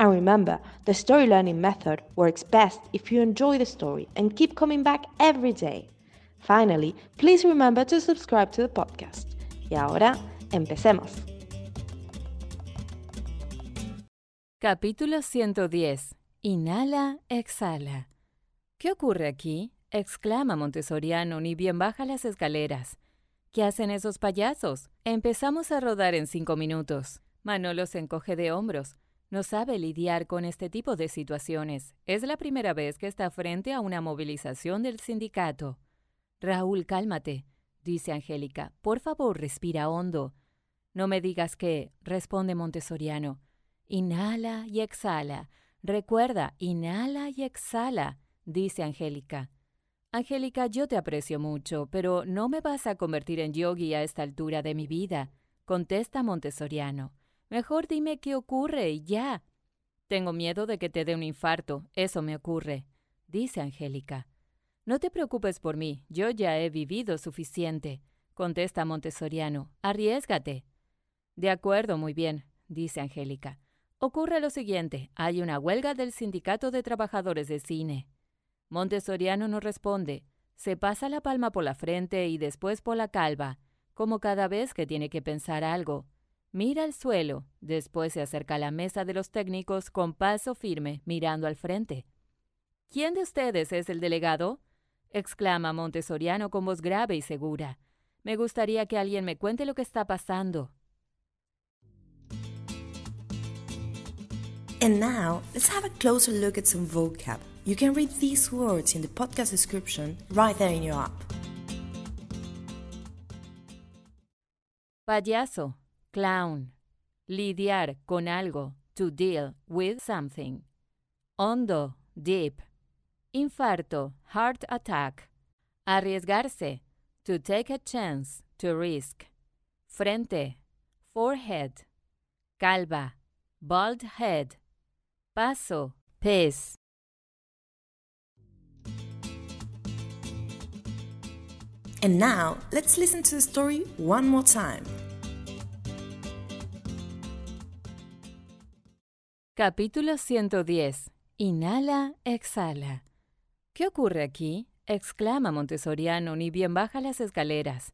And remember, the story learning method works best if you enjoy the story and keep coming back every day. Finally, please remember to subscribe to the podcast. Y ahora, empecemos. Capítulo 110. Inhala, exhala. ¿Qué ocurre aquí? exclama Montessoriano, ni bien baja las escaleras. ¿Qué hacen esos payasos? Empezamos a rodar en cinco minutos. Manolo se encoge de hombros. No sabe lidiar con este tipo de situaciones. Es la primera vez que está frente a una movilización del sindicato. Raúl, cálmate, dice Angélica. Por favor, respira hondo. No me digas que, responde Montessoriano. Inhala y exhala. Recuerda, inhala y exhala, dice Angélica. Angélica, yo te aprecio mucho, pero no me vas a convertir en yogi a esta altura de mi vida, contesta Montessoriano. Mejor dime qué ocurre y ya. Tengo miedo de que te dé un infarto, eso me ocurre, dice Angélica. No te preocupes por mí, yo ya he vivido suficiente, contesta Montessoriano. Arriesgate. De acuerdo, muy bien, dice Angélica. Ocurre lo siguiente, hay una huelga del Sindicato de Trabajadores de Cine. Montessoriano no responde, se pasa la palma por la frente y después por la calva, como cada vez que tiene que pensar algo. Mira al suelo, después se acerca a la mesa de los técnicos con paso firme, mirando al frente. ¿Quién de ustedes es el delegado? exclama Montessoriano con voz grave y segura. Me gustaría que alguien me cuente lo que está pasando. And now, let's have a closer look at some vocab. You can read these words in the podcast description right there in your app. Payaso clown, lidiar con algo, to deal with something. Hondo, deep. Infarto, heart attack. Arriesgarse, to take a chance, to risk. Frente, forehead. Calva, bald head. Paso, pace. And now, let's listen to the story one more time. Capítulo 110. Inhala, exhala. ¿Qué ocurre aquí? exclama Montessoriano, ni bien baja las escaleras.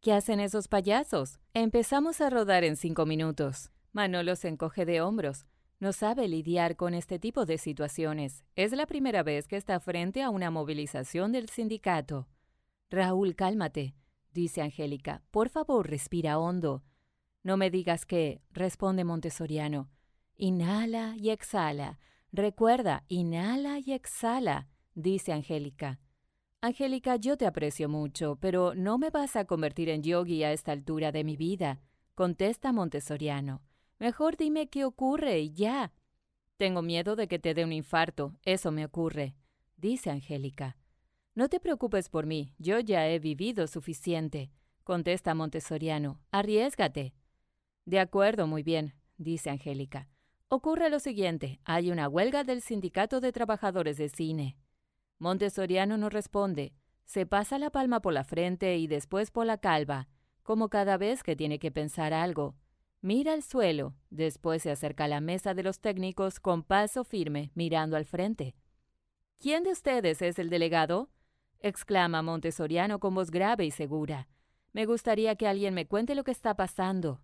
¿Qué hacen esos payasos? Empezamos a rodar en cinco minutos. Manolo se encoge de hombros. No sabe lidiar con este tipo de situaciones. Es la primera vez que está frente a una movilización del sindicato. Raúl, cálmate, dice Angélica. Por favor, respira hondo. No me digas que, responde Montessoriano. Inhala y exhala. Recuerda, inhala y exhala, dice Angélica. Angélica, yo te aprecio mucho, pero no me vas a convertir en yogi a esta altura de mi vida, contesta Montessoriano. Mejor dime qué ocurre y ya. Tengo miedo de que te dé un infarto, eso me ocurre, dice Angélica. No te preocupes por mí, yo ya he vivido suficiente, contesta Montessoriano. Arriesgate. De acuerdo, muy bien, dice Angélica. Ocurre lo siguiente, hay una huelga del Sindicato de Trabajadores de Cine. Montessoriano no responde, se pasa la palma por la frente y después por la calva, como cada vez que tiene que pensar algo. Mira al suelo, después se acerca a la mesa de los técnicos con paso firme, mirando al frente. ¿Quién de ustedes es el delegado? exclama Montessoriano con voz grave y segura. Me gustaría que alguien me cuente lo que está pasando.